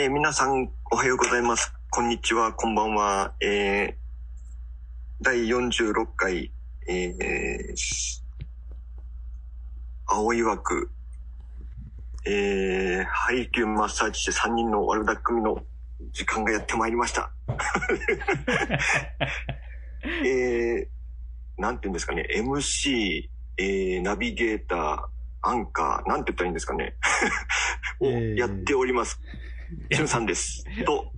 えー皆さん、おはようございます。こんにちは、こんばんは。えー第46回、えーし青岩区、えー、配給マッサージして3人の悪だ組の時間がやってまいりました。えー、なんて言うんですかね、MC、えー、ナビゲーター、アンカー、なんて言ったらいいんですかね、をえーやっております。しゅんさんです。と、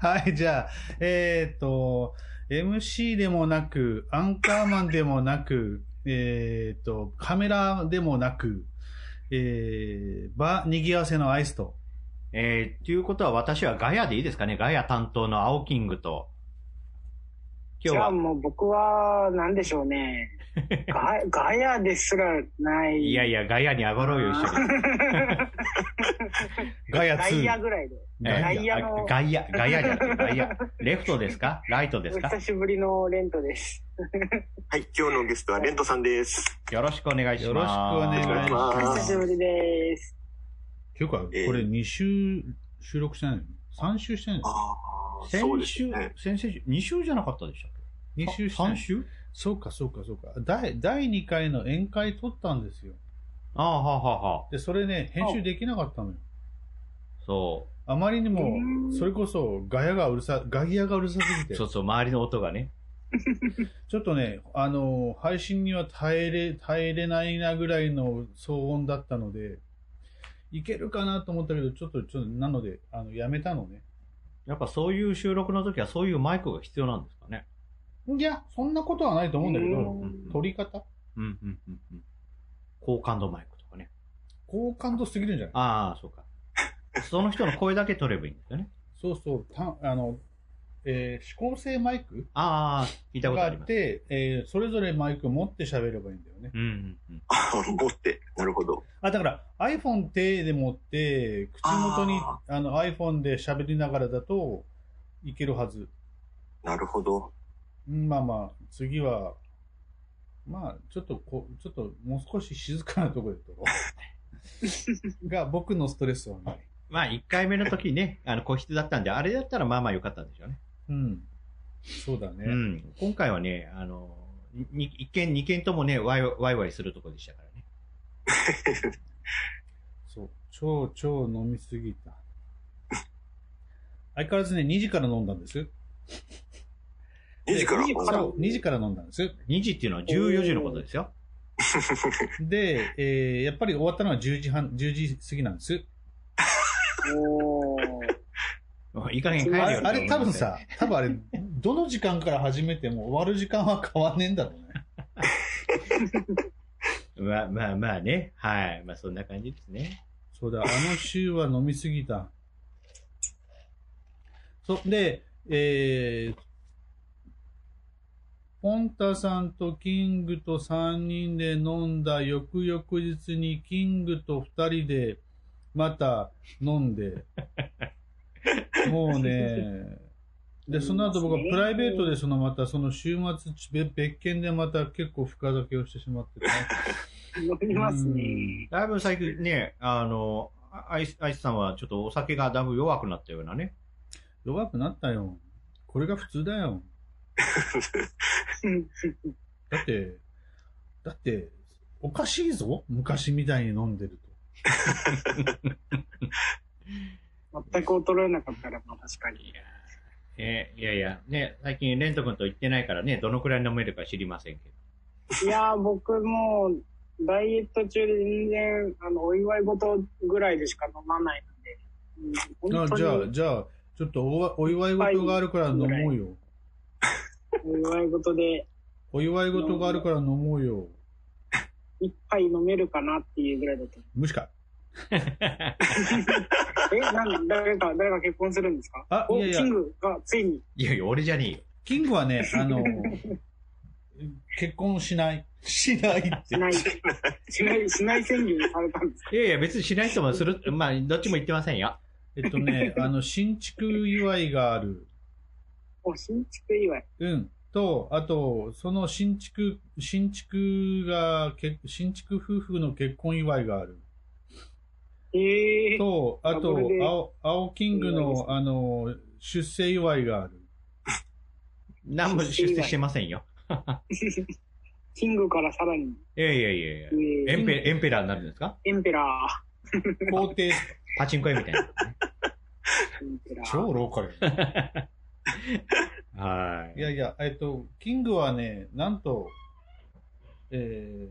はい、じゃあ、えーっと、MC でもなく、アンカーマンでもなく、えーっと、カメラでもなく、えー、場にぎわせのアイスと、えー、ということは私はガヤでいいですかねガヤ担当の青キングと。今日は、じゃあもう僕は、なんでしょうね。ガガヤですらない。いやいや、ガヤに上がろうよ、一緒に。ガヤガイア2。ぐらいで。えーガイアの、ガイア、ガイアじゃなくて、ガイア。レフトですか？ライトですか？お久しぶりのレントです。はい、今日のゲストはレントさんです。よろしくお願いします。よろしくお願いしお願いしまおす久しぶりです。ていうか、これ2週収録してないの ?3 週してないのああ、そうです先週、ね。先々週、2週じゃなかったでしたっけ ?2 週してない？3週？そうか、そうか、そうか。第、第2回の宴会撮ったんですよ。ああ、はあ、はあ、はあ。で、それね、編集できなかったのよ。そあまりにうもそれこそガヤがうるさ、ガイアがうるさすぎう。てそ。うそう、周りの音がね。ちょっとね、あの、配信には耐えれ、耐えれないなぐらいの騒音だったので、いけるかなと思ったけど、ちょっと、ちょっと、なので、あの、やめたのね。やっぱそういう収録の時はそういうマイクが必要なんですかね。いや、そんなことはないと思うんだけうど、ん撮り方？うん、うん、うん、うん。高感度マイクとかね。好感度すぎるんじゃない？ああ、そうか。その人の声だけ取ればいいんですよね。そうそう、たあの、えー指向性マイクああ、聞いたことがああります。って、えーそれぞれマイク持って喋ればいいんだよね。うん、うん、うん。あ持って。なるほど。あ、だから iPhone 手で持って、口元にああの iPhone で喋りながらだといけるはず。なるほど。うんまあまあ、次は、まあ、ちょっとこう、ちょっともう少し静かなところで撮ろう。が、僕のストレスはない。まあ、1回目の時ね、あの、個室だったんで、あれだったらまあまあ良かったんでしょうね。うん。そうだね。うん。今回はね、あの、に一件、二件ともね、ワイワイワイワイするとこでしたからね。そう。超、超飲みすぎた。相変わらずね、2時から飲んだんです。2時から。2時からそう、2時から飲んだんです。2時っていうのは14時のことですよ。で、えー、やっぱり終わったのは10時半、10時過ぎなんです。おー。いい加減帰るよあれ、あれ多分さ、多分あれ、どの時間から始めても終わる時間は変わんねえんだろうね。まあまあまあね。はい。まあそんな感じですね。そうだ、あの週は飲みすぎた。そ、で、えー、ポンタさんとキングと3人で飲んだ翌々日にキングと2人でまた飲んで、もうね、で、その後僕はプライベートでそのまたその週末別別件でまた結構深酒をしてしまってね。飲みますね。だいぶ最近ね、あの、アイス、アイスさんはちょっとお酒がだいぶ弱くなったようなね。弱くなったよ。これが普通だよ。だって、だって、おかしいぞ昔みたいに飲んでる全く衰えなかったら、まあ確かに。えいやいや、ね、最近レント君と言ってないからね、どのくらい飲めるか知りませんけど。いやー、僕もう、ダイエット中で全然、あの、お祝い事ぐらいでしか飲まないので、うん、じゃあ、にじゃあ、ちょっとおわお祝い事があるから飲もうよ。お祝い事でお祝い事があるから飲もうよ。一杯飲めるかなっていうぐらいだと。無視か。え、なん誰か、誰か結婚するんですか？おあいやいやキングがついに。いやいや、俺じゃねえよ。キングはね、あの、結婚しない。しないってし。ない、しない、しない宣言されたんですか？いやいや、別にしない人もする、まあ、どっちも言ってませんよ。えっとね、あの、新築祝いがある。お、新築祝い。うん。と、あと、その新築、新築が、け新築夫婦の結婚祝いがある。ええと、あと青、青キングの、あの、出世祝いがある。何も出世してませんよ。キングからさらにいやいやいやいや。上、エンペ、エンペラーになるんですか？エンペラ皇帝、パチンコ屋みたいな。超ローカル。はいやいや、えっと、キングはね、なんと、えー、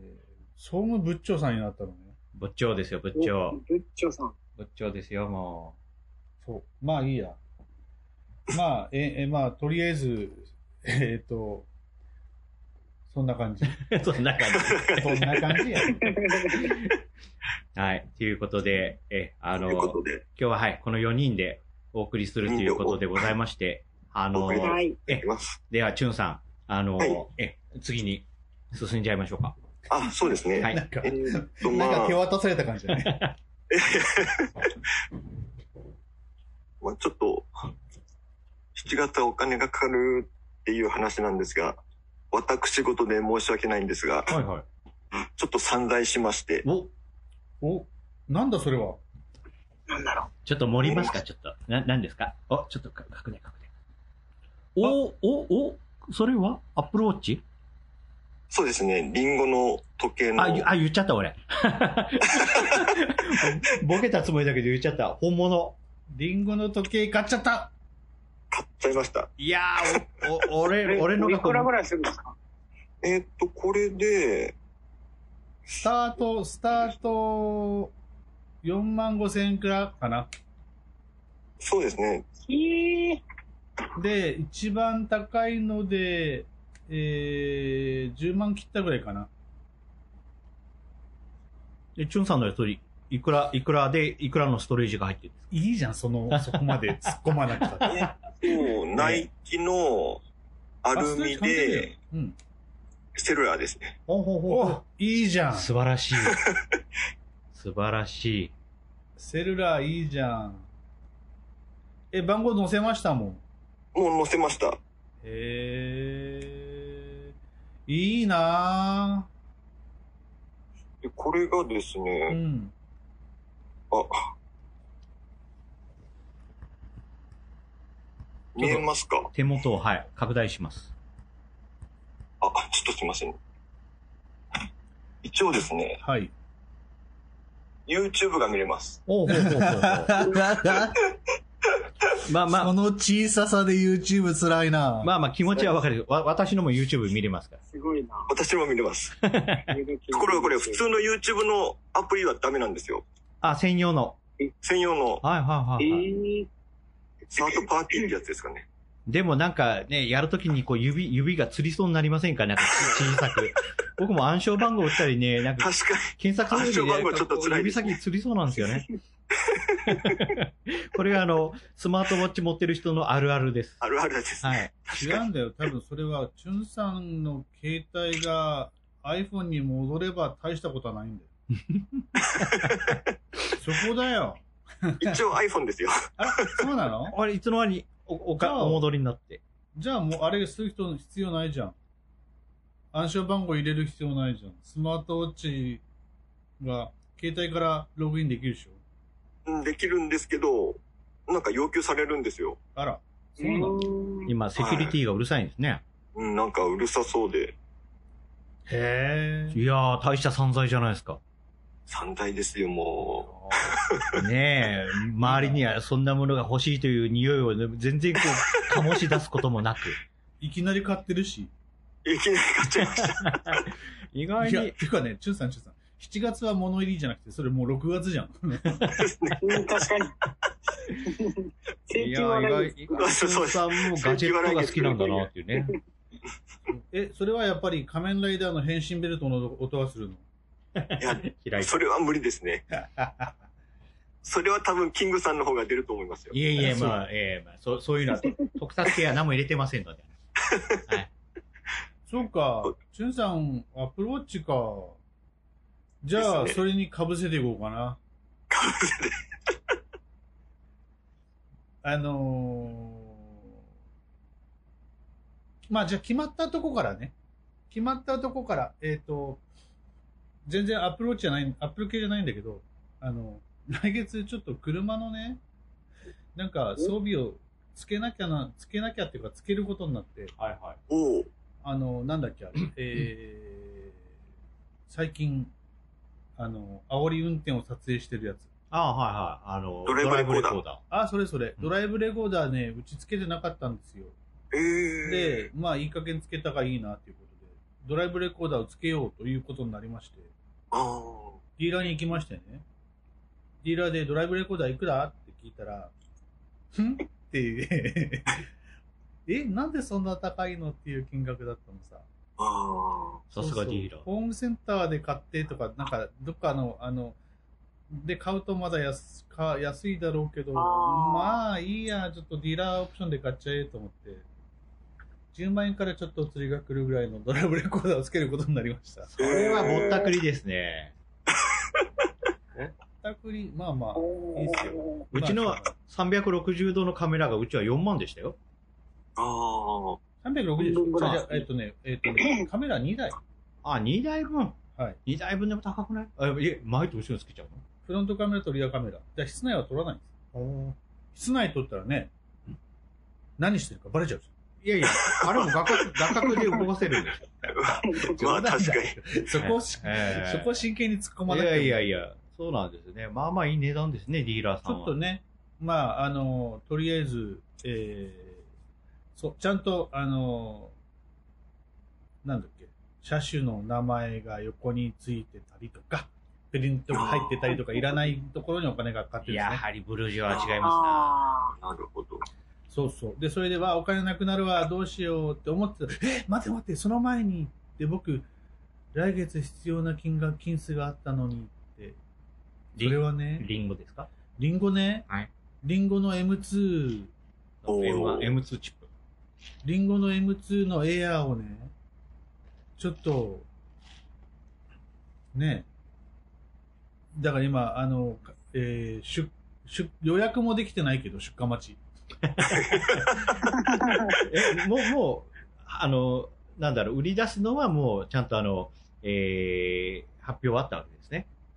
総務部長さんになったのね。い。仏頂ですよ、仏お頂。ブッチョさん。仏頂ですよ、もそう。まあいいや。まあ、え、え、まあ、とりあえず、えっと、そんな感じ。う。そんな感じ。そんな感じや。はい。ということで、え、あの、今日ははい、この4人でお送りするということでございまして、あのお送り、はい。いきます。では、チュンさん、あの、はいえ、次に進んじゃいましょうか。あ、そうですね。はいなんかえ、ーっと、まあなんか手、渡された感じだね。まあ、ちょっと、7月はお金がかかるっていう話なんですが、私事で申し訳ないんですが、はいはい。ちょっと散財しまして、お、お、なんだそれは？なんだろちょっと盛りますか、ちょっと。な、何ですか？お、ちょっとか、確認、確認。お、お、お、それは？アップルウォッチ？そうですね、リンゴの時計の、あ、ゆあ、言っちゃった、俺。ボケたつもりだけど言っちゃった。本物。リンゴの時計買っちゃった買っちゃいました。いやー、お、お、う。俺、俺のいがくらぐらいするんですか？えーっと、これで、スタート、スタート、4万5千円くらいかな。そうですね、ええで、一番高いので、えー、10万切ったぐらいかな。で、チュンさんのやついいくら、いくらで、いくらのストレージが入ってるんですか？いいじゃん、その、そこまで突っ込まなくたって。そう、ナイキのアルミで、うん。セルラーですね。ほうほうほういいじゃう。ん。素晴らしい。素晴らしい。セルラーいいじゃん。え、番号載せましたもん。もう載せました。へえ。いいなでこれがですぁ。うね、ん。あ、見えますか？手元を、はい、拡大します。あ、ちょっとすいません。一応ですね、はい。YouTube が見れます。おうほうほうほう。まあまあ、その小ささで YouTube 辛いなまあまあ気持ちはわかる。わ私のも YouTube 見れますから。すごいな。私も見れます。と ころがこれ、普通の YouTube のアプリはダメなんですよ。あ、専用の。専用のはいはいはい、はい。ええサードパーティーってやつですかね。でもなんかね、やるときにこう指、指がつりそうになりませんか？なんかち小さく。僕も暗証番号打ったりね、なんか確かに。検索するときに、暗証番号ちょっと辛い指ですね先つりそうなんですよね。これがあの、スマートウォッチ持ってる人のあるあるです。あるあるですね。はい。違うんだよ。多分それは、チュンさんの携帯が iPhone に戻れば大したことはないんだよ。そこだよ。一応 iPhone ですよ。あれ？そうなの？あれ、いつの間にお、おか、お戻りになって。じゃあもうあれする人必要ないじゃん。暗証番号入れる必要ないじゃん。スマートウォッチが携帯からログインできるでしょ。うんできるんですけど、なんか要求されるんですよ。あら、そうなの？今、セキュリティがうるさいんですね。うん、なんかうるさそうで、へえ。いやー、大した散財じゃないですか。散財ですよ、もねえ、周りにはそんなものが欲しいという匂いをね全然こう、醸し出すこともなく。いきなり買ってるし。う。いきなり買っちゃいました。意外いや、にて、いうかね、チュンさん、チュンさん。7月は物入りじゃなくて、それもう6月じゃん。確かに。請いや、意外、意さんもガジェットが好きなんだなっていうね。え、それはやっぱり仮面ライダーの変身ベルトの音がするの？いや。それは無理ですね。それは多分キングさんの方が出ると思いますよ。いえいえ、そうまあ、ええまあ、そう、そういうのは、特撮系は何も入れてませんので。はい。そうか、チュンさん、アップルウォッチか。じゃあ、ねそれに被せていこうかな。あのー、まあ、じゃあ決まったとこからね。決まったとこから、えっ、と、全然アップチじゃない、アップル系じゃないんだけど、あの、来月ちょっと車のね、なんか装備をつけなきゃな、つけなきゃっていうか、つけることになって、はいはい。あの、なんだっけ、あれ、えー、最近、あの、煽り運転を撮影してるやつ。ああ、はいはい。あの、ドライブレコーダードライブレコーダあ、それそれ。うんドライブレコーダーね、うちつけてなかったんですよ。ええで、まあ、いい加減つけたがいいなっていうことで、ドライブレコーダーをつけようということになりまして、ああ。ディーラーに行きましてね。ディーラーでドライブレコーダーいくら？って聞いたら、ん？っていう、え、なんでそんな高いの？っていう金額だったのさ。あさすがディーラーそうそうホームセンターで買ってとか、なんか、どっかの、あの、で買うとまだ安か安いだろうけど、まあいいや、ちょっとディーラーオプションで買っちゃえと思って、10万円からちょっとお釣りが来るぐらいのドライブレコーダーをつけることになりました。これはぼったくりですね。たくり、まあまあ、いいっすよ。うちのまあ360度のカメラがうちは4万でしたよ。あ。ああ。360でえっとね、えっとね、カメラ2台。あ、2台分。はい。2台分でも高くない？あ、いえ、前と後ろにつけちゃうフロントカメラとリアカメラ。じゃあ室内は撮らないんです。の室内撮ったらね、何してるかバレちゃうんですよ。いやいや、あれも画角、画角で動かせるんですよ。まあ確かに。そこええそこを真剣に突っ込まいなくてもやいやいや、そうなんですね。まあまあいい値段ですね、ディーラーちさんは。ょっとね、まあ、あの、とりあえず、えー、そう、ちゃんと、あの、なんだっけ、車種の名前が横についてたりとか、プリントが入ってたりとか、いらないところにお金がかかってるんですね。やはりブルージュは違いまあなるほど。そうそう。で、それでは、お金なくなるわ、どうしようって思ってた。え、待って待って、その前に、って僕、来月必要な金額、金数があったのにって。それはす。ね、リンゴですか？リンゴね、はいリンゴの M2、おー ?M1、M2 チップ。リンゴの M2 のエアーをね、ちょっと、ね、だから今、あの、えー、出、出、予約もできてないけど、出荷待ち。え、もう、もう、あの、なんだろう、売り出すのはもう、ちゃんとあの、えー、発表あったわけ。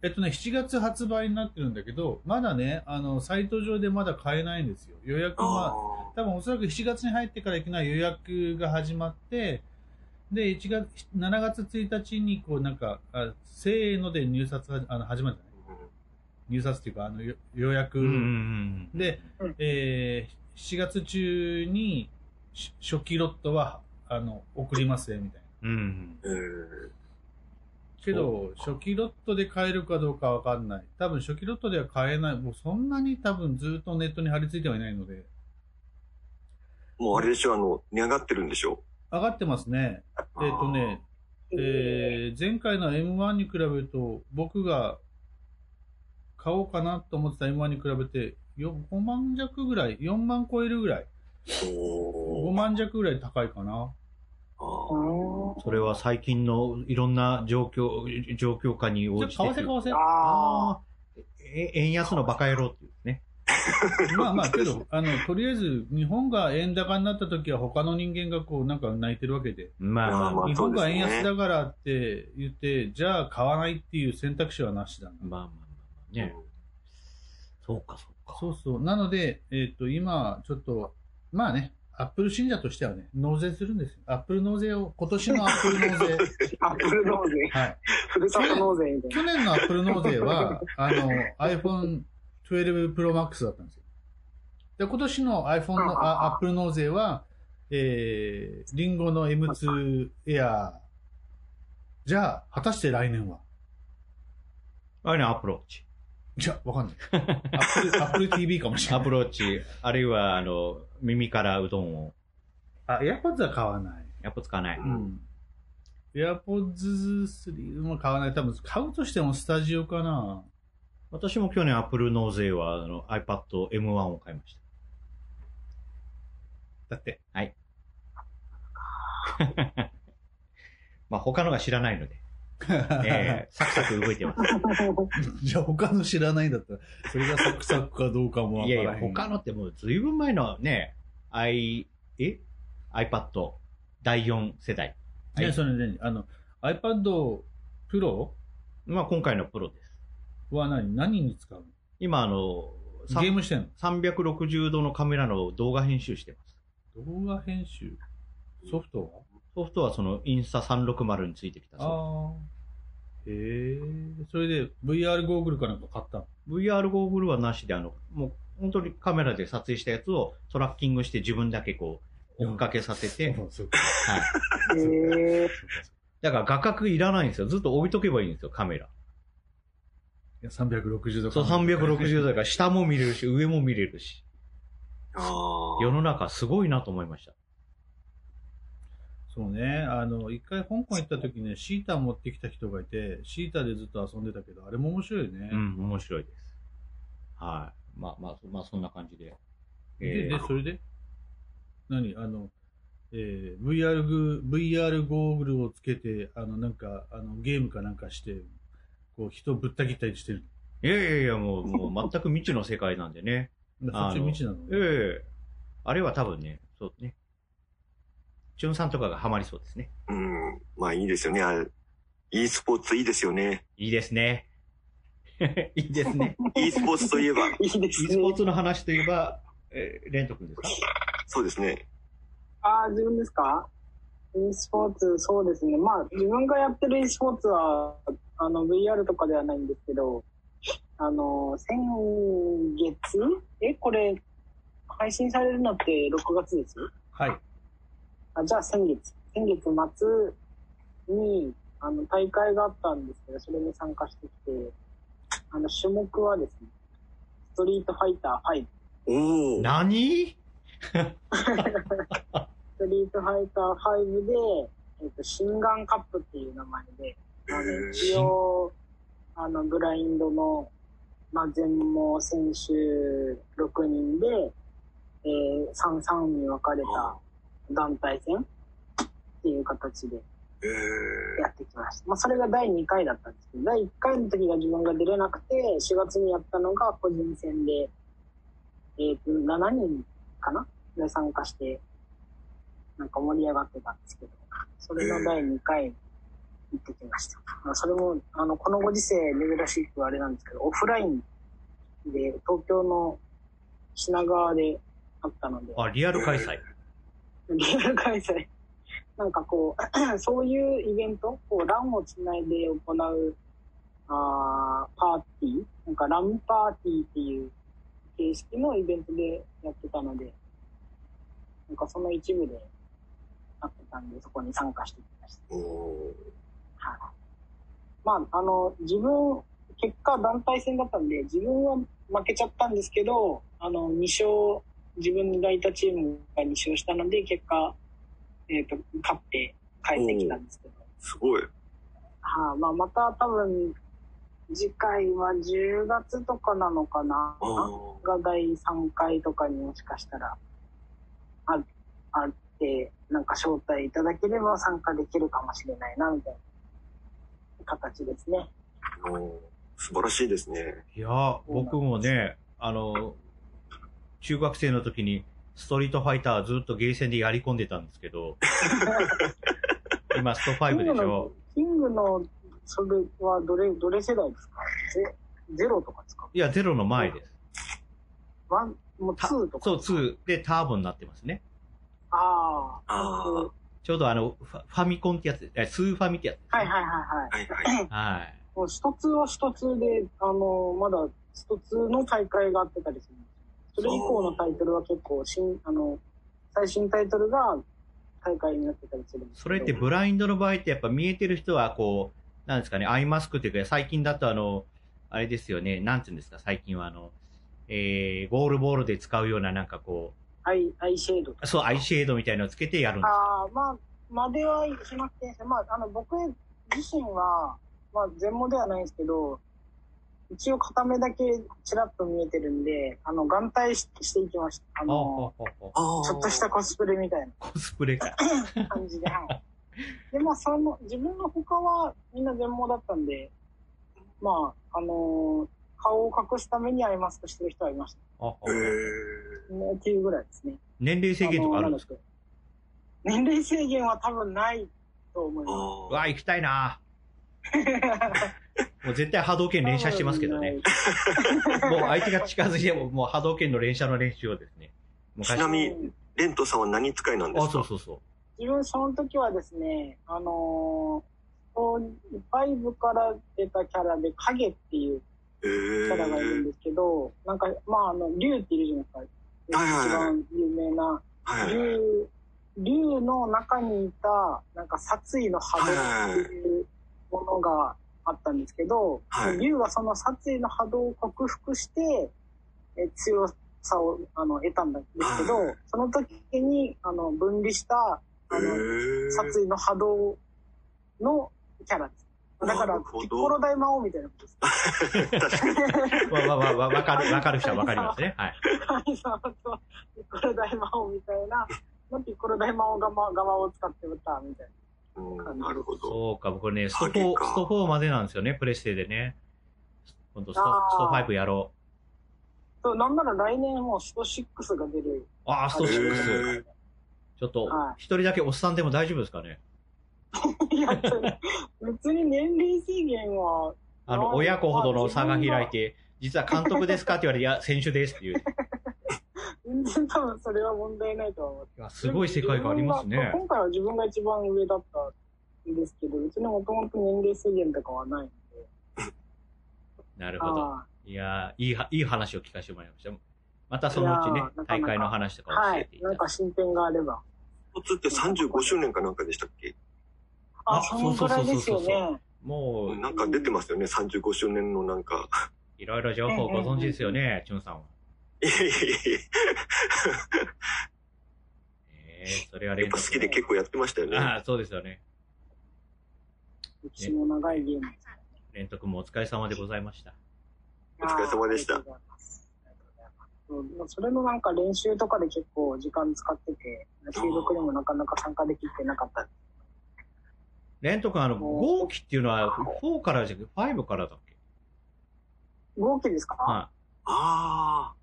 えっとね、7月発売になってるんだけど、まだね、あの、サイト上でまだ買えないんですよ。予約あは、多分おそらく7月に入ってからいきなり予約が始まって、で、1月、7月1日に、こう、なんか、あせーので入札があの始まるじゃない？入札っていうか、あの、よ予約、うん。で、うんえー7月中にし初期ロットは、あの、送りますよ、みたいな。うん。えーけど、初期ロットで買えるかどうかわかんない。多分初期ロットでは買えない。もうそんなに多分ずっとネットに貼り付いてはいないので。もうあれでしょ、あの、値上がってるんでしょ？上がってますね。えっ、とね、えー前回の M1 に比べると、僕が買おうかなと思ってた M1 に比べて、よ5万弱ぐらい、4万超えるぐらい、5おー万弱ぐらい高いかな。それは最近のいろんな状況、状況下に応じて。為替為替。ああ円安のバカ野郎っていうね。まあまあ、けど、あの、とりあえず、日本が円高になった時は他の人間がこう、なんか泣いてるわけで。まあ日本が円安だからって言って、じゃあ買わないっていう選択肢はなしだな。まあまあまあね。そうかそうか。そうそう。なので、えっ、と、今、ちょっと、まあね、アップル信者としてはね、納税するんですよ。アップル納税を、今年のアップル納税。アップル納税。はい。ふるさと納税みたいな。去年のアップル納税は、あの、iPhone 12 Pro Max だったんですよ。で、今年の iPhone の、あアップル納税は、えー、リンゴの M2 Air。じゃあ、果たして来年は？あれね、アップルウォッチ。じゃあ、わかんない。アップル、アップル TV かもしれない。アップルウォッチ、あるいは、あの、耳からうどんを、あ、AirPods は買わない。やっぱ使わない。うん。AirPods 3も買わない。多分、買うとしてもスタジオかな。私も去年アップル納税は、あの、iPad M1 を買いました。だって。はい。まあ、他のが知らないので、えー、サクサク動いてます。じゃあ他の知らないんだったら、それがサクサクかどうかもわからへん。いやいや、他のってもうずいぶん前のね、i、え ?iPad 第4世代。ね、それね、あの、iPad Pro まあ今回のプロです。は何？何に使う今、あの、さゲームしてんの？360度のカメラの動画編集してます。動画編集？ソフトは？ソフトはそのインスタ360についてきたソああ。へえ。それで VR ゴーグルかなんか買ったの？VR ゴーグルはなしで、あの、もう本当にカメラで撮影したやつをトラッキングして自分だけこう、追っかけさせて、そうそうかはい。へえだから画角いらないんですよ。ずっと置いとけばいいんですよ、カメラ。いや360度そう、360度だから下も見れるし、上も見れるし。あ世の中すごいなと思いました。そうね。あの、一回香港行った時ね、シータ持ってきた人がいて、シータでずっと遊んでたけど、あれも面白いよね。うん、面白いです。はい。まあまあ、そまあそんな感じで。で、えーで、それで？何？あの、えー VR グ、VR ゴーグルをつけて、あの、なんか、あの、ゲームかなんかして、こう、人ぶった切ったりしてる。いやいやいや、もう、もう全く未知の世界なんでね。そっち未知なの？ええあれは多分ね、そうね。チュンさんとかがハマりそうですね。あ。うん。まあいいですよね。e スポーツいいですよね。いいですね。いいですね。e スポーツといえば、いいです e ねスポーツの話といえば、えーレント君ですか？そうですね。ああ、自分ですか ?e スポーツ、そうですね。まあ、自分がやってる e スポーツは、あの、VR とかではないんですけど、あの、先月？え、これ、配信されるのって6月です？はい。あじゃあ先月。先月末に、あの、大会があったんですけど、それに参加してきて、あの、種目はですね、ストリートファイター5。おお。何？ストリートファイター5で、えっ、と、心眼カップっていう名前で、あの、一応、あの、ブラインドの、まあ、全盲選手6人で、えー、3、3に分かれた団体戦？っていう形でえやってきました。まあ、それが第2回だったんですけど、第1回の時が自分が出れなくて、4月にやったのが個人戦で、えっ、と、7人かな？で参加して、なんか盛り上がってたんですけど、それの第2回行ってきました。まあ、それも、あの、このご時世珍しくあれなんですけど、オフラインで東京の品川であったので、あ、リアル開催。リアル開催。なんかこう、そういうイベント、こう、ランをつないで行う、あーパーティーなんかランパーティーっていう形式のイベントでやってたので、なんかその一部でなってたんで、そこに参加してきました。はい。まあ、あの、自分、結果団体戦だったんで、自分は負けちゃったんですけど、あの、2勝、自分がいたチームが2勝したので、結果、えっ、と、勝って帰ってきたんですけど。ーすごい。はあ、まあ、また多分、次回は10月とかなのかな？が第3回とかにもしかしたら、あ、あって、なんか招待いただければ参加できるかもしれないな、みたいな形ですね。素晴らしいですね。いや、僕もね、あの、中学生の時にストリートファイターずっとゲーセンでやり込んでたんですけど、今スト5でしょ？キングの、それはどれ、どれ世代ですか？ゼゼロとかですか？いや、ゼロの前です。ワン、もうツーとかそう、2でターボになってますね。ああ。ちょうどあの、ファファミコンってやつ、えスーファミってやつね、はいはいはい。はいはい。はい。もうストツーはストツーで、あの、まだストツーの大会があってたりするんですよ。それ以降のタイトルは結構新、あの、最新タイトルが大会になってたりするんですそれってブラインドの場合ってやっぱ見えてる人はこう、なんですかね、アイマスクっていうか、最近だとあの、あれですよね、なんていうんですか、最近はあの、えー、ゴールボールで使うようななんかこアイ、アイシェードそう、アイシェードみたいなのをつけてやるんですよ。ああ、まあ、まではしなくて。まあ、あの、僕自身は、まあ、全盲ではないんですけど、一応片目だけちらっと見えてるんで、あの、眼帯ししていきました。ああの、ああちょっとしたコスプレみたいコスプレか。な感じで、はい。で、まあ、その、自分の他はみんな全盲だったんで、まあ、あの顔を隠すためにアイマスクしてる人はいましああーえっていうぐらいですね。年齢制限とかあるんですか？年齢制限は多分ないと思いー、ます。あうわ、行きたいな もう絶対波動拳連射してますけどね。もう相手が近づいても、もう波動拳の連射の練習をですね。ちなみに、レントさんは何使いなんですあ、かそうそうそう。自分その時はですね、あのー、5から出たキャラで影っていうえキャラがいるんー、ですけど、なんか、まあ、あの、竜っているじゃないですか。はいはいはい一番有名な。はい。竜、竜の中にいた、なんか殺意の波動っていうものがあったんですけど、はい竜はその殺意の波動を克服して、え強さをあの得たんですけど、はいその時にあの分離したえあの、ー、殺意の波動のキャラです。だから、ピッコロ大魔王みたいなことです。確かに。わ、わ、わ、わ、わかる、わかる人はわかりますね。はい。ピッコロ大魔王みたいな、のピッコロ大魔王がま側を使って歌みたいうん、なるほど。そうか、僕ね、スト4、影かスト4までなんですよね、プレステでね。今度スト、スト5やろな。そう、なんなら来年もうスト6が出る。う。ああ、ストへ6。ーちょっとは、一人だけおっさんでも大丈夫ですかね？いや、別に年齢制限は、あの、親子ほどの差が開いて、実は監督ですかって言われて、いや、選手ですっていう。全然 多分それは問題ないとは思う。いやすごい世界がありますね。今回は自分が一番上だったんですけど、別にもともと年齢制限とかはないので。なるほど。あいやーいいは、いい話を聞かせてもらいました。またそのうちねいやーなかな、か大会の話とかーはい教えてい。ただなんか進展があれば。一つって35周年かなんかでしたっけ？あ、あそのくらいですよそうそうそうね。もう、なんか出てますよね、35周年のなんか。いろいろ情報ご存知ですよね、チュンさんは。いやいやいやええそれはやっぱ好きで結構やってましたよね。ああ、そうですよね。歴史の長いゲーム。連徳もお疲れ様でございました。お疲れ様でしたそれのなんか練習とかで結構時間使ってて、収録にもなかなか参加できてなかった。連徳あの、もう号機っていうのは4からじゃなくて5からだっけ？合期ですか？はあ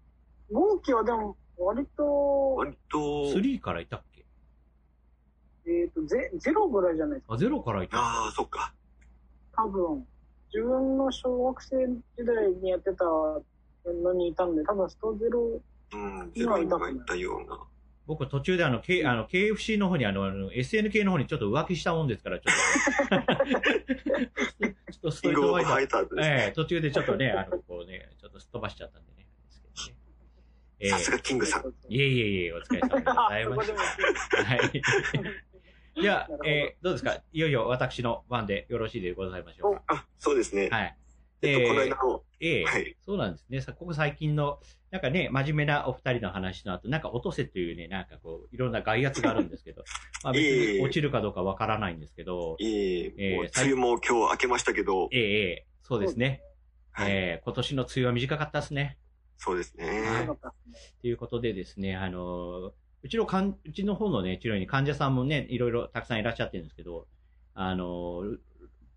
合期はでも割あ、と、割と、い。3からいたっけ？えっ、とゼ、ゼロぐらいじゃないですか。あ、0からいた。ああ、そっか。多分。自分の小学生時代にやってたのにいたんで、多分ストゼロ、うん、ゼロがいたような。僕途中であの、K、あの、KFC の方にあの、あの SNK の方にちょっと浮気したもんですから、ちょっと。ちょっとストリートファイターイターズですええね。途中でちょっとね、あの、こうね、ちょっとすっ飛ばしちゃったんでええさすがキングさん。いえいえいえ、お疲れ様でござい そまし。はい。じゃあなるほ、どえーどうですか？いよいよ私の番でよろしいでございましょうか？あ、そうですね。はい。えっと、このえー間の、ええはい。そうなんですね。さここ最近の、なんかね、真面目なお二人の話の後、なんか落とせというね、なんかこう、いろんな外圧があるんですけど、まあ別に落ちるかどうかわからないんですけど、いえいえ、ー梅雨も今日明けましたけど、ええええそうですね。はい。ええ今年の梅雨は短かったですね。そうですね。ということでですね、あの、うちのかん、うちの方のね、治療院に患者さんもね、いろいろたくさんいらっしゃってるんですけど、あの、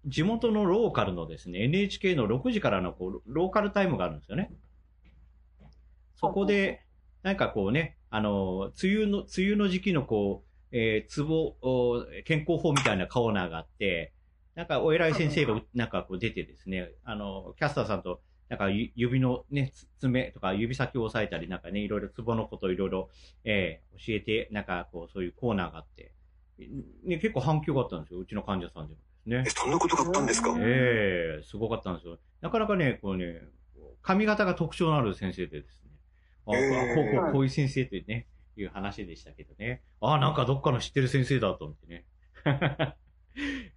地元のローカルのですね、NHK の6時からのこうローカルタイムがあるんですよね。そこで、なんかこうね、あの、梅雨の、梅雨の時期のこう、えー、ツボ、お健康法みたいなコーナーがあって、なんかお偉い先生がなんかこう出てですね、あの、キャスターさんとなんかゆ指のね、つ爪とか指先を押さえたり、なんかね、いろいろツボのことをいろいろ、えー教えて、なんかこう、そういうコーナーがあって、ね、結構反響があったんですよ、うちの患者さんでもですねえ、。そんなことがあったんですか？うんええすごかったんですよ。なかなかね、こうね、髪型が特徴のある先生でですね。あ、へえこうこうこういう先生ってね、いう話でしたけどね。あ、なんかどっかの知ってる先生だと思ってね。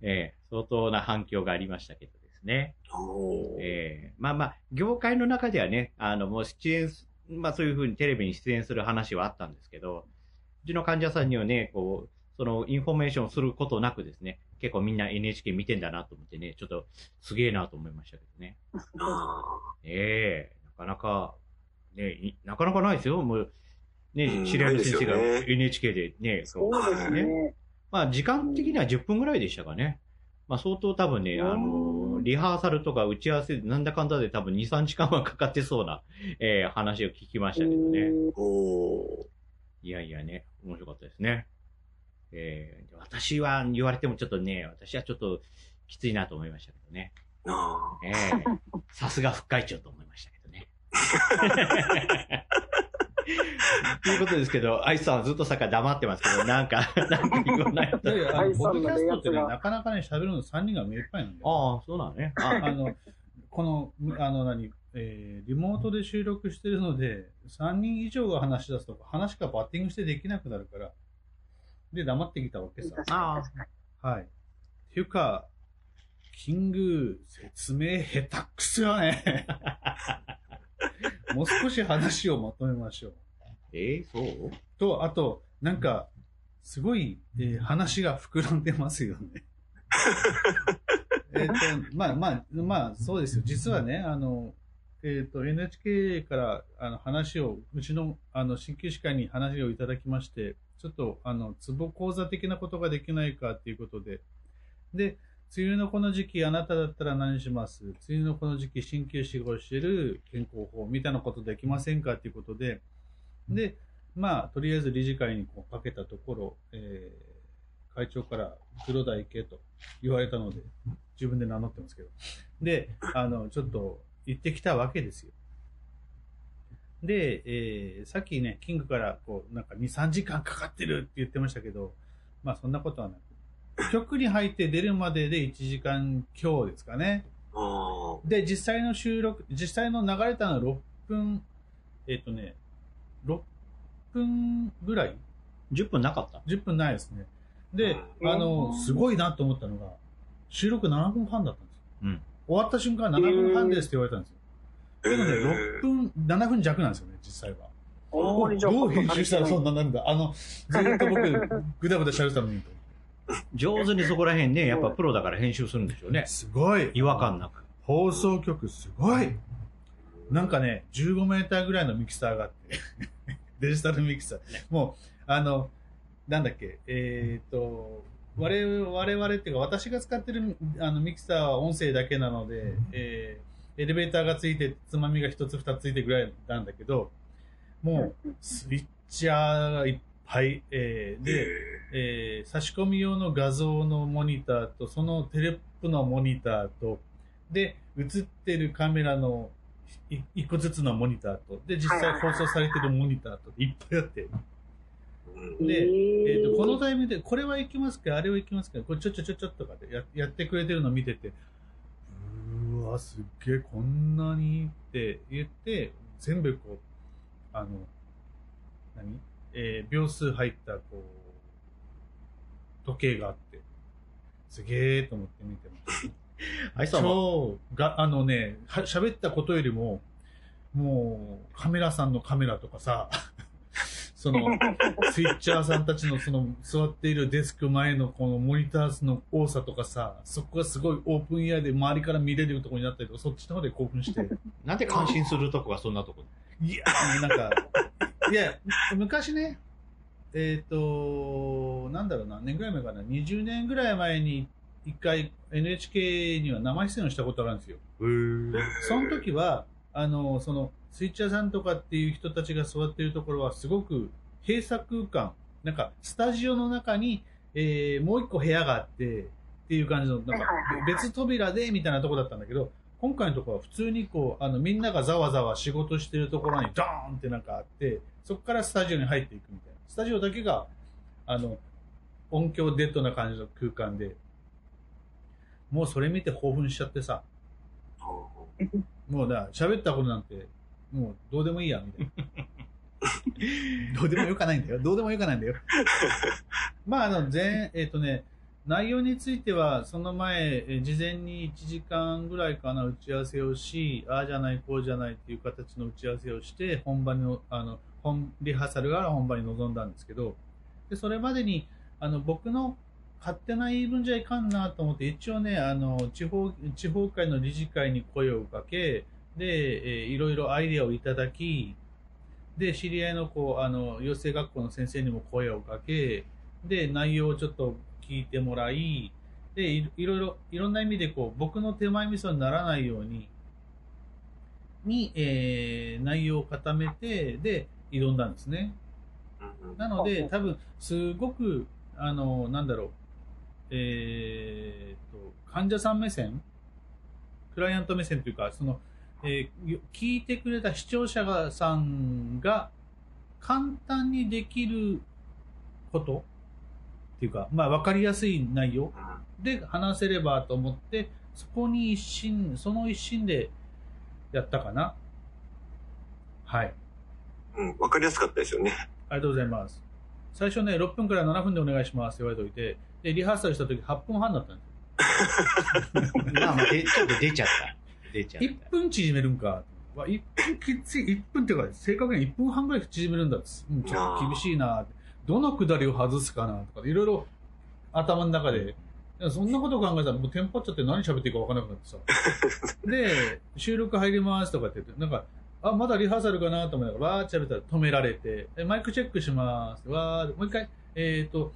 ええ相当な反響がありましたけどですね。ええまあまあ、業界の中ではね、あの、もう出演す、まあそういうふうにテレビに出演する話はあったんですけど、うちの患者さんにはね、こう、そのインフォメーションをすることなくですね、結構みんな NHK 見てんだなと思ってね、ちょっとすげえなと思いましたけどね。あええなかなか、ね、いなかなかないですよ。もう、ねう、ん知り合いの先生が NHK でね、そうですはね。まあ時間的には10分ぐらいでしたかね。まあ相当多分ね、あの、リハーサルとか打ち合わせでなんだかんだで多分2、3時間はかかってそうな、えー話を聞きましたけどね。ーおーいやいやね、面白かったですね。えー私は言われてもちょっとね、私はちょっときついなと思いましたけどね。あええさすが副会長と思いましたけどね。ということですけど、アイスさんはずっとさっき黙ってますけど、なんか、なんか言わないと。いやいや、ポッドキャストってね、ななかなかね、喋るの3人が目いっぱいなんだよ。ああ、そうなのね。ああの、この、あの何、えーリモートで収録してるので、3人以上が話し出すとか、話がバッティングしてできなくなるから、で、黙ってきたわけさ確。かに確かに。はい。っていうか、キング、説明下手くそよね。もう少し話をまとめましょう。えーそう？と、あと、なんか、すごい、えー話が膨らんでますよね。えっと、まあまあ、まあ、そうですよ。実はね、あの、えっ、と、NHK からあの話を、うちのあの鍼灸師会に話をいただきまして、ちょっと、あの、ツボ講座的なことができないかっていうことで、で、梅雨のこの時期、あなただったら何します？梅雨のこの時期、鍼灸師が教える健康法みたいなことできませんかっていうことで、で、まあ、とりあえず理事会にこうかけたところ、えー会長から黒田行けと言われたので、自分で名乗ってますけど。で、あの、ちょっと行ってきたわけですよ。で、えーさっきね、キングからこう、なんか2、3時間かかってるって言ってましたけど、まあそんなことはなく、局に入って出るまでで1時間強ですかね。あで、実際の収録、実際の流れたのは6分、えっ、とね、6分ぐらい ?10 分なかった？10分ないですね。で、うんあの、すごいなと思ったのが、収録7分半だったんですよ。うん終わった瞬間7分半ですって言われたんですよ。ーでもね、え6分、7分弱なんですよね、実際は。どう編集したらそんなになるんだあの、ずっと僕、ぐだぐだ喋ってたのにと。上手にそこら辺ね、やっぱプロだから編集するんでしょうね。すごい。違和感なく。放送局すごい。なんかね、15メーターぐらいのミキサーがあって、デジタルミキサー。もう、あの、なんだっけ、えっ、と、我々我々っていうか、私が使ってるあのミキサーは音声だけなので、えーエレベーターがついて、つまみが一つ二つついてぐらいなんだけど、もう、スイッチャーがいっぱい、えーで、えー差し込み用の画像のモニターと、そのテレプのモニターと、で、映ってるカメラのい一個ずつのモニターと、で、実際放送されてるモニターと、いっぱいあって、うん。でええーとこのタイミングで、これはいきますか、あれはいきますか、これちょちょちょちょとかでややってくれてるの見てて、うーわ、すっげえ、こんなにって言って、全部こう、あの、何？えー秒数入った、こう、時計があって、すげえと思って見てました。あいつは？も超が、あのね、は喋ったことよりも、もう、カメラさんのカメラとかさ、その、スイッチャーさんたちのその、座っているデスク前のこのモニター数の多さとかさ、そこがすごいオープンエアで周りから見れるところになったりとか、そっちの方で興奮して。なんで感心するとこがそんなとこいや、なんか、いや、昔ね、えっ、と、なんだろうな、年ぐらい前かな、20年ぐらい前に一回 NHK には生出演をしたことがあるんですよ。その時は、あの、その、スイッチャーさんとかっていう人たちが座っているところはすごく閉鎖空間、なんかスタジオの中に、えーもう一個部屋があってっていう感じの、なんか別扉でみたいなところだったんだけど、今回のところは普通にこう、あの、みんながざわざわ仕事してるところにドーンってなんかあって、そこからスタジオに入っていくみたいな。スタジオだけが、あの、音響デッドな感じの空間で、もうそれ見て興奮しちゃってさ、もうだ、喋ったことなんて、もうどうでもいいや、みたいな。どうでもよかないんだよ。どうでもよかないんだよ。まあ、あの、全、えっ、とね、内容については、その前、事前に1時間ぐらいかな、打ち合わせをし、ああじゃない、こうじゃないっていう形の打ち合わせをして、本番の、あの、本、リハーサルから本番に臨んだんですけど、で、それまでに、あの、僕の勝手な言い分じゃいかんなと思って、一応ね、あの、地方、地方会の理事会に声をかけ、で、えーいろいろアイディアをいただき、で、知り合いの、こう、あの、養成学校の先生にも声をかけ、で、内容をちょっと聞いてもらい、で、いいろいろ、いろんな意味で、こう、僕の手前味噌にならないように、に、えー内容を固めて、で、挑んだんですね。なので、多分、すごく、あの、なんだろう、えーっと、患者さん目線クライアント目線というか、その、えーよ聞いてくれた視聴者がさんが簡単にできることっていうか、まあ分かりやすい内容で話せればと思って、そこに一心、その一心でやったかな。はい。うん、わかりやすかったですよね。ありがとうございます。最初ね、6分から7分でお願いしますって言われておいて、で、リハーサルした時8分半だったんですよ。まあまあ、でちょっと出ちゃった。出ちゃっ1た。分縮めるんか。わ1分きつい、1分っていうか、正確に1分半ぐらい縮めるんだっつうん、ちょっと厳しいなってどのくだりを外すかなとか、いろいろ頭の中で、そんなことを考えたらもうテンパっちゃって何喋っていいか分からなくなってさ。で、収録入りますとかって言って、なんか、あ、まだリハーサルかなと思いながら、わーって喋ったら止められて、えマイクチェックします。わーもう一回、えっ、と、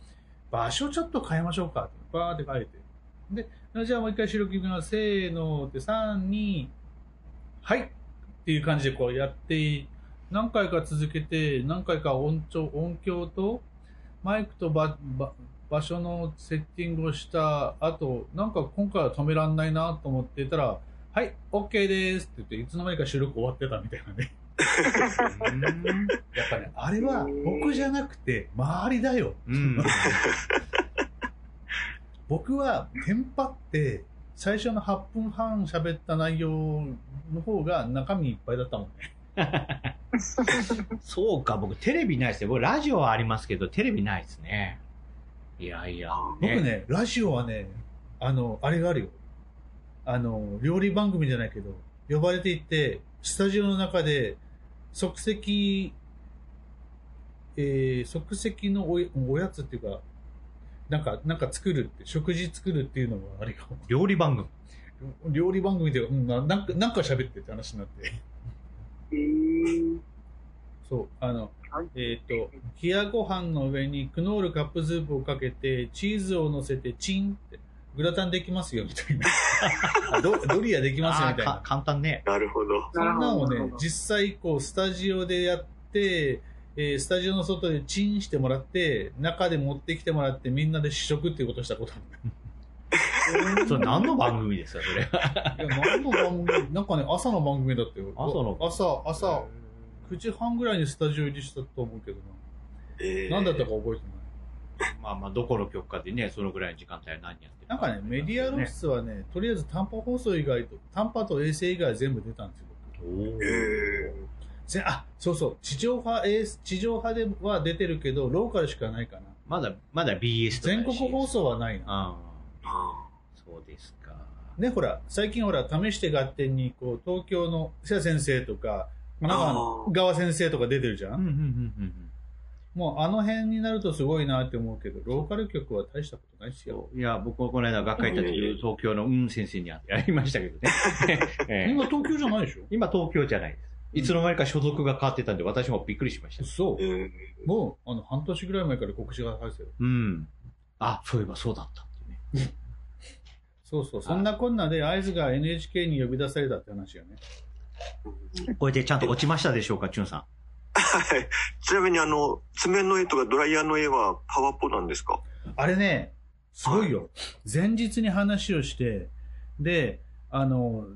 場所ちょっと変えましょうか。バーって変えて。で、じゃあもう一回収録いきます。せーのって、3、2、はいっていう感じでこうやって、何回か続けて、何回か音調、音響と、マイクと場所のセッティングをした後、なんか今回は止めらんないなと思ってたら、はい、OK ですって言って、いつの間にか収録終わってたみたいなね。やっぱね、あれは僕じゃなくて、周りだよ。うん。僕はテンパって、最初の8分半喋った内容の方が中身いっぱいだったもんね。そうか、僕テレビないですよ。僕ラジオはありますけど、テレビないですね。いやいや。僕ね、ラジオはね、あの、あれがあるよ。あの、料理番組じゃないけど、呼ばれていって、スタジオの中で、即席、えー、即席のおやおやつっていうか、なんか、なんか作るって、食事作るっていうのがあれよ。料理番組。料理番組で、うん、ななんか、なんか喋ってって話になって。えーそう、あのはい、えっ、と、冷やご飯の上にクノールカップスープをかけて、チーズを乗せてチンって、グラタンできますよ、みたいな。ドドリアできますよ、みたいな。簡単ね。なるほど。そんなのをね実際、こう、スタジオでやって、えースタジオの外でチンしてもらって、中で持ってきてもらって、みんなで試食っていうことをしたことある。それ何の番組ですか、それ。いや、何の番組？なんかね、朝の番組だったよ。朝の朝、朝、9時半ぐらいにスタジオ入りしたと思うけどえーな。何だったか覚えてない？まあまあ、どこの局かでね、そのぐらいの時間帯は何やってるなんかね、メディア露出はね、とりあえず短波放送以外と、短波と衛星以外は全部出たんですよ。僕おーえぜあ、そうそう、地上波、衛地上波では出てるけど、ローカルしかないかな。まだ、まだ BS とか全国放送はないな。あ、そうですか。ね、ほら、最近ほら、試して合点に、こう、東京の瀬谷先生とか、神奈川先生とか出てるじゃん、うん、うん、うん、うん。もうあの辺になるとすごいなって思うけど、ローカル局は大したことないですよ。いや、僕もこの間学会行った時、うん東京のうん先生にやりましたけどね。え え今東京じゃないでしょ？今東京じゃないです。いつの間にか所属が変わってたんで、私もびっくりしました。そう。もう、あの、半年ぐらい前から告知が入ってたよ。うん。あ、そういえばそうだったってね。そうそう。そんなこんなで、合図が NHK に呼び出されたって話よね。ーこれでちゃんと落ちましたでしょうか、チュンさん。はい。ちなみにあの、爪の絵とかドライヤーの絵はパワポなんですか？あれね、すごいよ。前日に話をして、で、あの、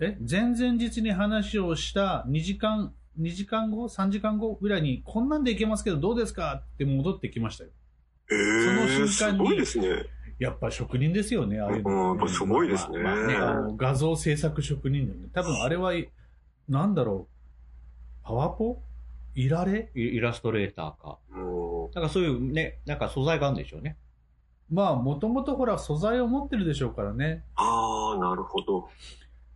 え前々日に話をした2時間、2時間後 ?3 時間後ぐらいに、こんなんでいけますけどどうですか？って戻ってきましたよ。ええその瞬間にすごいですね。やっぱ職人ですよね、ああいうの。うんすごいですねまあまあねあの画像制作職人だよね。多分あれは、なんだろう、パワポ？いられ？イイラストレーターか。もなんかそういうね、なんか素材があるんでしょうね。まあ、もともとほら、素材を持ってるでしょうからね。う、ああ、なるほど。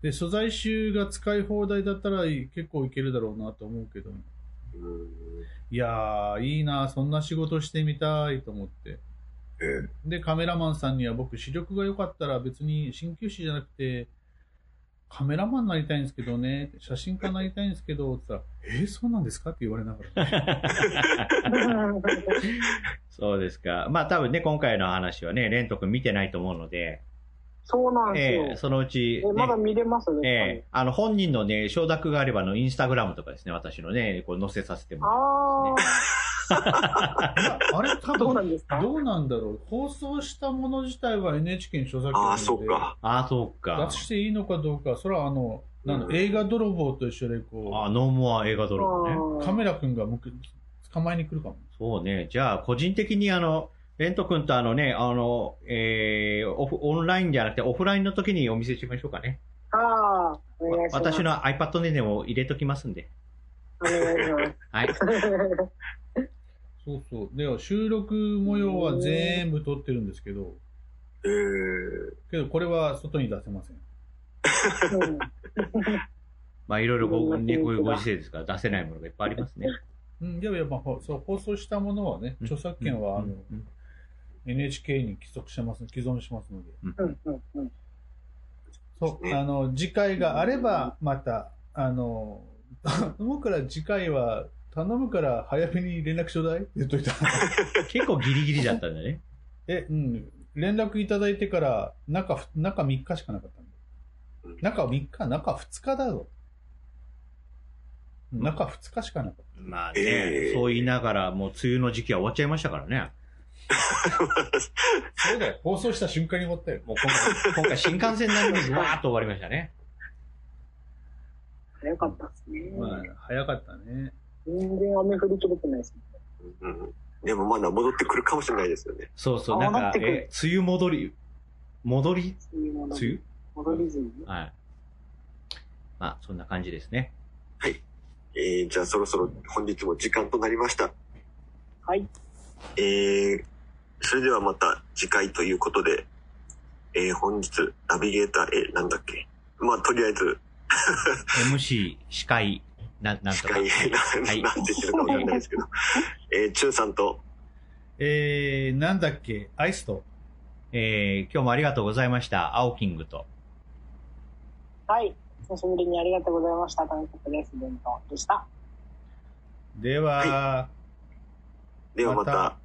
で、素材集が使い放題だったら結構いけるだろうなと思うけど。うんいやー、いいな、そんな仕事してみたいと思って。えで、カメラマンさんには僕、視力が良かったら別に鍼灸師じゃなくて、カメラマンになりたいんですけどね、写真家になりたいんですけど、って言ったら、えー、そうなんですか？って言われながら、ね。そうですか。まあ多分ね、今回の話はね、レント君見てないと思うので、そうなんですよ。ええそのうち、えね、まだ見れますね。ええあの、本人のね、承諾があれば、あの、インスタグラムとかですね、私のね、こう載せさせてもらいあまあすね。ああれ多どうな分、んですか？どうなんだろう？放送したもの自体は NHK に著作権ああ、そうか。ああ、そうか出。していいのかどうか、それはあの、なんだうん映画泥棒と一緒でこああ、ノーモア映画泥棒ね。う、カメラ君が向く捕まえに来るかも。そうね。じゃあ、個人的にあの、レント君とあのね、あの、えー、オフ、オンラインじゃなくてオフラインの時にお見せしましょうかね。ああ、お願いします。私の iPad ででも入れときますんで。お願いします。はい。そうそう。では、収録模様は全部撮ってるんですけど、えー、けどこれは外に出せません。う んまあ、いろいろご、ね、こういうごうん時世ですから出せないものがいっぱいありますね。うん、いやいや、まあ、ほそう放送したものはね、著作権は、あの、うんうん NHK に帰属してます、既存しますので。うんうんうんそう、ねあの、次回があれば、また、あの、頼むから次回は、頼むから早めに連絡ちょうだい言っといた。結構ギリギリだったんだね。え、うん。連絡いただいてから、中ふ、中3日しかなかったんうんで。中3日、中2日だぞ。中2日しかなかっまあね、えーそう言いながら、もう梅雨の時期は終わっちゃいましたからね。た。そうだよ。放送した瞬間に終わったよ。もう今回、今回新幹線並みにわーっと終わりましたね。早かったですね。まあ、早かったね。全然雨降りきれてないですね。うん。でもまだ戻ってくるかもしれないですよね。そうそう、あなんか戻って、くるえ、梅雨戻り、戻り？梅雨戻りずにね。はい。まあ、そんな感じですね。えー、じゃあそろそろ本日も時間となりました。はい。えー、それではまた次回ということで、えー、本日ナビゲーター、えー、なんだっけ？まあ、とりあえず、MC、司会、な、なんとか。はい なんて言ってるかわかんないですけど、えー、チュンさんと、えー、なんだっけ、アイスと。えー、今日もありがとうございました。青キングと。はい。久しぶりにありがとうございました。楽しかったです。弁当でした。では、ではまたまた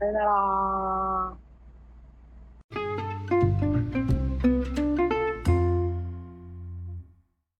さよなら